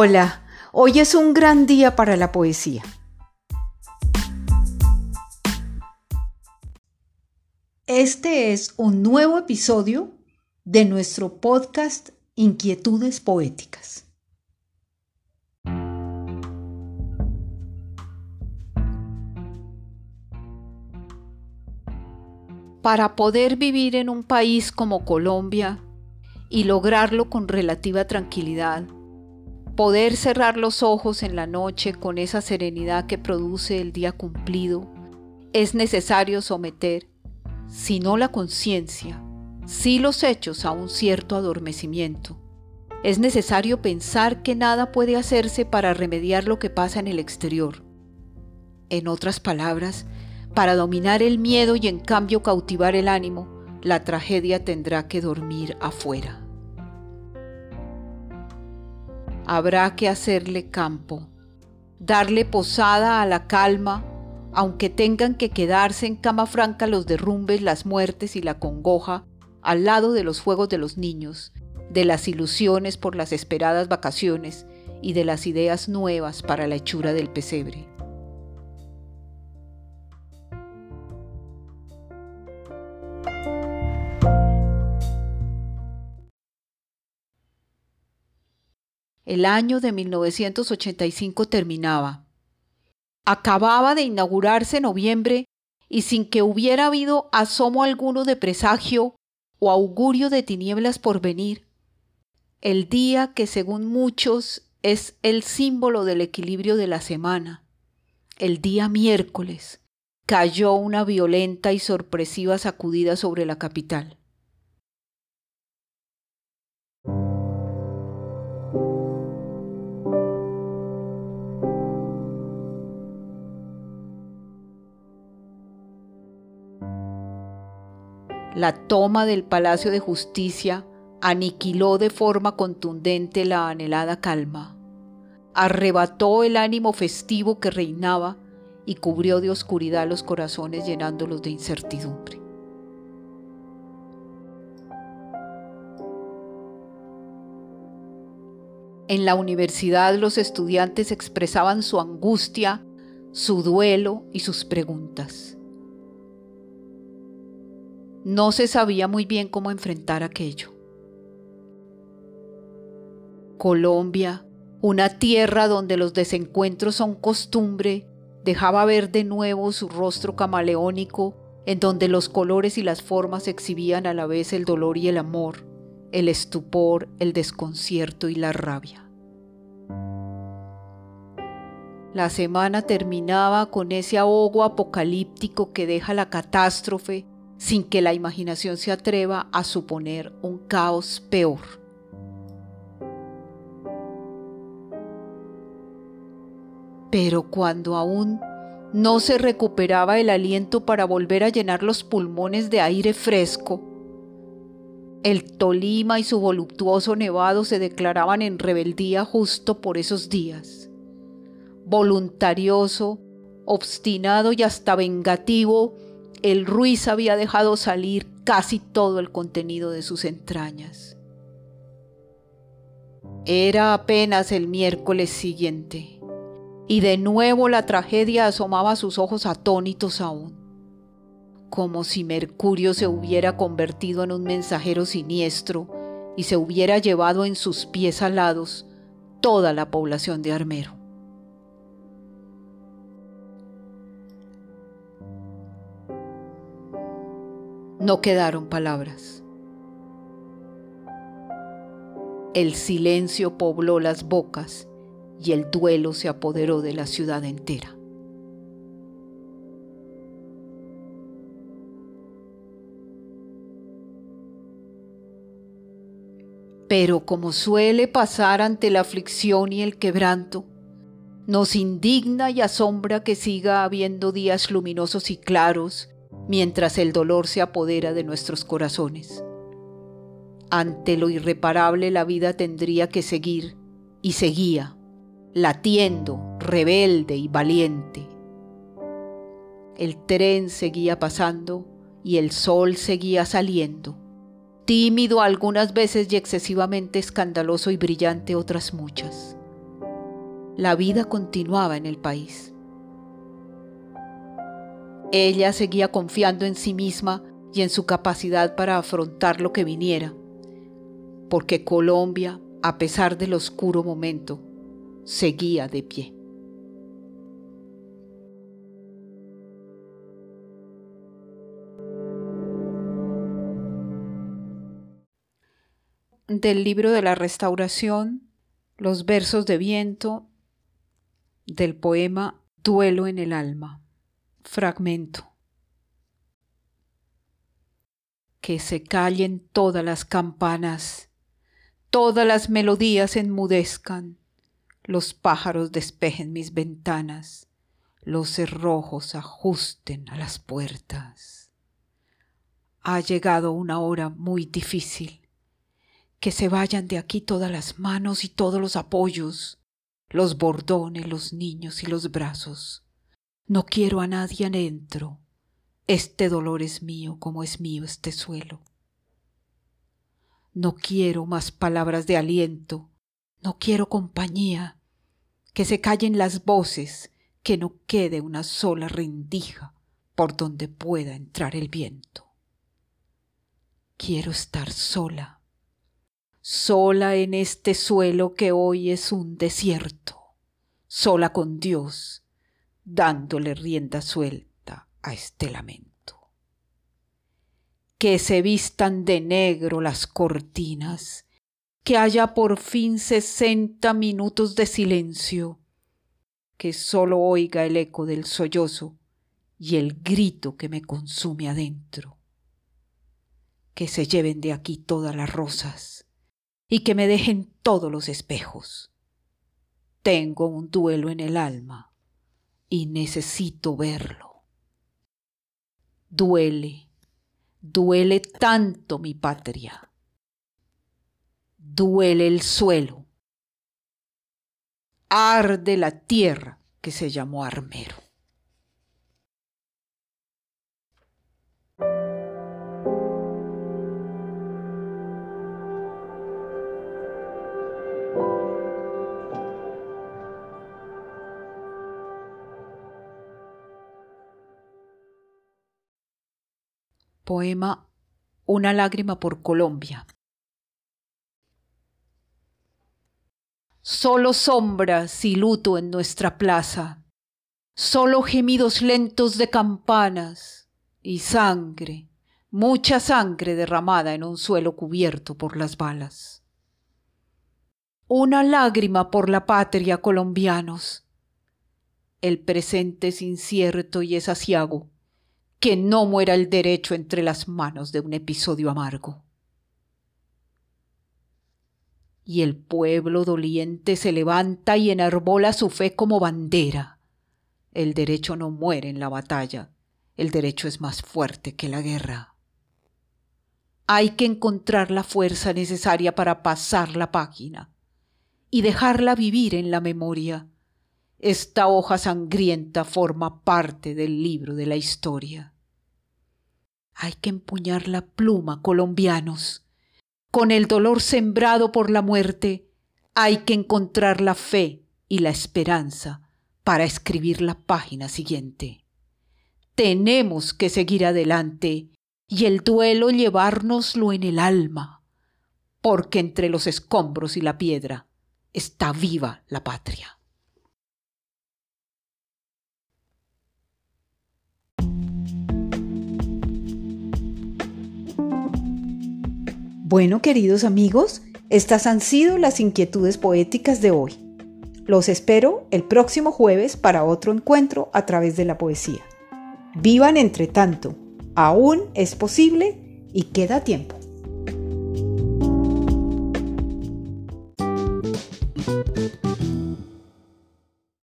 Hola, hoy es un gran día para la poesía. Este es un nuevo episodio de nuestro podcast Inquietudes Poéticas. Para poder vivir en un país como Colombia y lograrlo con relativa tranquilidad, poder cerrar los ojos en la noche con esa serenidad que produce el día cumplido, es necesario someter, si no la conciencia, si los hechos a un cierto adormecimiento. Es necesario pensar que nada puede hacerse para remediar lo que pasa en el exterior. En otras palabras, para dominar el miedo y en cambio cautivar el ánimo, la tragedia tendrá que dormir afuera habrá que hacerle campo, darle posada a la calma, aunque tengan que quedarse en cama franca los derrumbes, las muertes y la congoja, al lado de los fuegos de los niños, de las ilusiones por las esperadas vacaciones y de las ideas nuevas para la hechura del pesebre. El año de 1985 terminaba. Acababa de inaugurarse noviembre y sin que hubiera habido asomo alguno de presagio o augurio de tinieblas por venir, el día que según muchos es el símbolo del equilibrio de la semana, el día miércoles, cayó una violenta y sorpresiva sacudida sobre la capital. La toma del Palacio de Justicia aniquiló de forma contundente la anhelada calma, arrebató el ánimo festivo que reinaba y cubrió de oscuridad los corazones llenándolos de incertidumbre. En la universidad los estudiantes expresaban su angustia, su duelo y sus preguntas. No se sabía muy bien cómo enfrentar aquello. Colombia, una tierra donde los desencuentros son costumbre, dejaba ver de nuevo su rostro camaleónico, en donde los colores y las formas exhibían a la vez el dolor y el amor, el estupor, el desconcierto y la rabia. La semana terminaba con ese ahogo apocalíptico que deja la catástrofe sin que la imaginación se atreva a suponer un caos peor. Pero cuando aún no se recuperaba el aliento para volver a llenar los pulmones de aire fresco, el Tolima y su voluptuoso nevado se declaraban en rebeldía justo por esos días. Voluntarioso, obstinado y hasta vengativo, el Ruiz había dejado salir casi todo el contenido de sus entrañas. Era apenas el miércoles siguiente, y de nuevo la tragedia asomaba sus ojos atónitos aún, como si Mercurio se hubiera convertido en un mensajero siniestro y se hubiera llevado en sus pies alados toda la población de Armero. No quedaron palabras. El silencio pobló las bocas y el duelo se apoderó de la ciudad entera. Pero como suele pasar ante la aflicción y el quebranto, nos indigna y asombra que siga habiendo días luminosos y claros mientras el dolor se apodera de nuestros corazones. Ante lo irreparable la vida tendría que seguir, y seguía, latiendo, rebelde y valiente. El tren seguía pasando y el sol seguía saliendo, tímido algunas veces y excesivamente escandaloso y brillante otras muchas. la vida continuaba en el país. Ella seguía confiando en sí misma y en su capacidad para afrontar lo que viniera, porque Colombia, a pesar del oscuro momento, seguía de pie. Del libro de la restauración, los versos de viento del poema Duelo en el alma. Fragmento. Que se callen todas las campanas, todas las melodías enmudezcan, los pájaros despejen mis ventanas, los cerrojos ajusten a las puertas. Ha llegado una hora muy difícil. Que se vayan de aquí todas las manos y todos los apoyos, los bordones, los niños y los brazos. No quiero a nadie adentro. Este dolor es mío como es mío este suelo. No quiero más palabras de aliento, no quiero compañía, que se callen las voces, que no quede una sola rendija por donde pueda entrar el viento. Quiero estar sola, sola en este suelo que hoy es un desierto, sola con Dios, dándole rienda suelta a este lamento. Que se vistan de negro las cortinas, que haya por fin sesenta minutos de silencio, que sólo oiga el eco del sollozo y el grito que me consume adentro. Que se lleven de aquí todas las rosas y que me dejen todos los espejos. Tengo un duelo en el alma y necesito verlo. Duele, duele tanto mi patria. Duele el suelo. Arde la tierra que se llamó Armero. Poema Una lágrima por Colombia. Solo sombras y luto en nuestra plaza, solo gemidos lentos de campanas y sangre, mucha sangre derramada en un suelo cubierto por las balas. Una lágrima por la patria, colombianos. El presente es incierto y es asiago que no muera el derecho entre las manos de un episodio amargo. Y el pueblo doliente se levanta y enarbola su fe como bandera. El derecho no muere en la batalla, el derecho es más fuerte que la guerra. Hay que encontrar la fuerza necesaria para pasar la página y dejarla vivir en la memoria esta hoja sangrienta forma parte del libro de la historia. Hay que empuñar la pluma, colombianos. Con el dolor sembrado por la muerte, hay que encontrar la fe y la esperanza para escribir la página siguiente. Tenemos que seguir adelante y el duelo llevárnoslo en el alma, porque entre los escombros y la piedra está viva la patria. Bueno, queridos amigos, estas han sido las inquietudes poéticas de hoy. Los espero el próximo jueves para otro encuentro a través de la poesía. Vivan entre tanto, aún es posible y queda tiempo.